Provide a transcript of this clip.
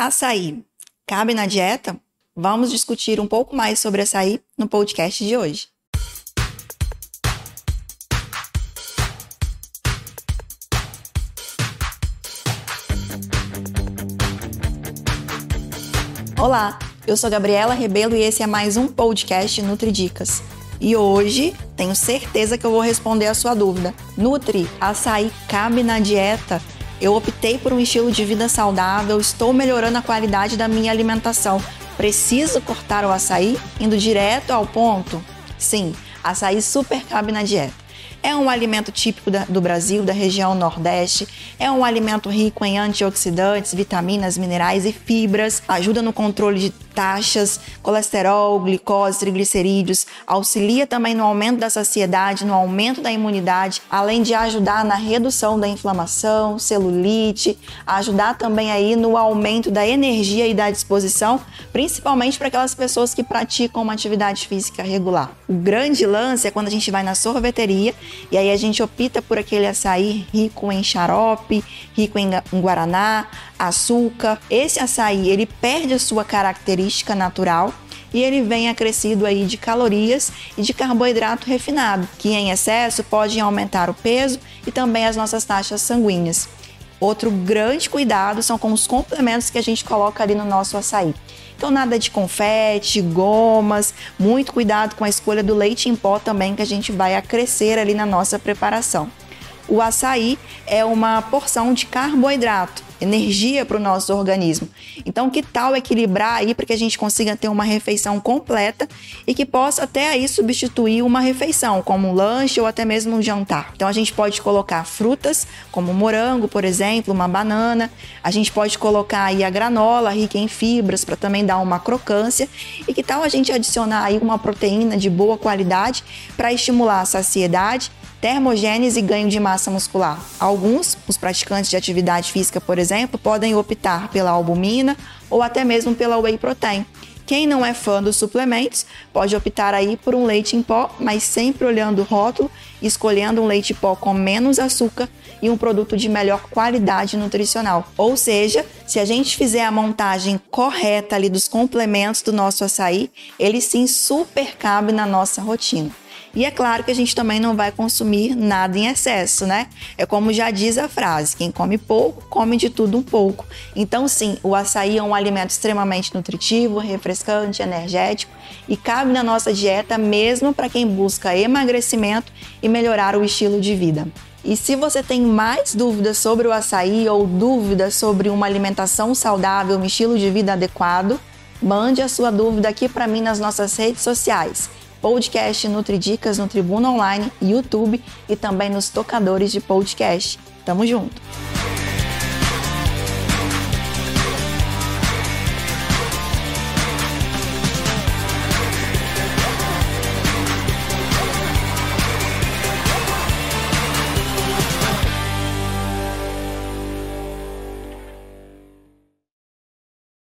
Açaí cabe na dieta? Vamos discutir um pouco mais sobre açaí no podcast de hoje. Olá, eu sou Gabriela Rebelo e esse é mais um podcast NutriDicas. E hoje tenho certeza que eu vou responder a sua dúvida. Nutri, açaí cabe na dieta? Eu optei por um estilo de vida saudável, estou melhorando a qualidade da minha alimentação. Preciso cortar o açaí indo direto ao ponto? Sim, açaí super cabe na dieta. É um alimento típico do Brasil, da região Nordeste. É um alimento rico em antioxidantes, vitaminas, minerais e fibras. Ajuda no controle de taxas, colesterol, glicose, triglicerídeos. Auxilia também no aumento da saciedade, no aumento da imunidade, além de ajudar na redução da inflamação, celulite, ajudar também aí no aumento da energia e da disposição, principalmente para aquelas pessoas que praticam uma atividade física regular. O grande lance é quando a gente vai na sorveteria e aí a gente opta por aquele açaí rico em xarope, rico em guaraná, açúcar. Esse açaí, ele perde a sua característica natural e ele vem acrescido aí de calorias e de carboidrato refinado, que em excesso pode aumentar o peso e também as nossas taxas sanguíneas. Outro grande cuidado são com os complementos que a gente coloca ali no nosso açaí. Então, nada de confete, gomas, muito cuidado com a escolha do leite em pó também que a gente vai acrescer ali na nossa preparação. O açaí é uma porção de carboidrato energia para o nosso organismo. Então, que tal equilibrar aí para que a gente consiga ter uma refeição completa e que possa até aí substituir uma refeição, como um lanche ou até mesmo um jantar. Então, a gente pode colocar frutas, como morango, por exemplo, uma banana. A gente pode colocar aí a granola rica em fibras para também dar uma crocância. E que tal a gente adicionar aí uma proteína de boa qualidade para estimular a saciedade termogênese e ganho de massa muscular. Alguns, os praticantes de atividade física, por exemplo, podem optar pela albumina ou até mesmo pela whey protein. Quem não é fã dos suplementos pode optar aí por um leite em pó, mas sempre olhando o rótulo escolhendo um leite em pó com menos açúcar e um produto de melhor qualidade nutricional. Ou seja, se a gente fizer a montagem correta ali dos complementos do nosso açaí, ele sim super cabe na nossa rotina. E é claro que a gente também não vai consumir nada em excesso, né? É como já diz a frase: quem come pouco, come de tudo um pouco. Então, sim, o açaí é um alimento extremamente nutritivo, refrescante, energético e cabe na nossa dieta mesmo para quem busca emagrecimento e melhorar o estilo de vida. E se você tem mais dúvidas sobre o açaí ou dúvidas sobre uma alimentação saudável, um estilo de vida adequado, mande a sua dúvida aqui para mim nas nossas redes sociais podcast NutriDicas no Tribuna Online, YouTube e também nos tocadores de podcast. Tamo junto!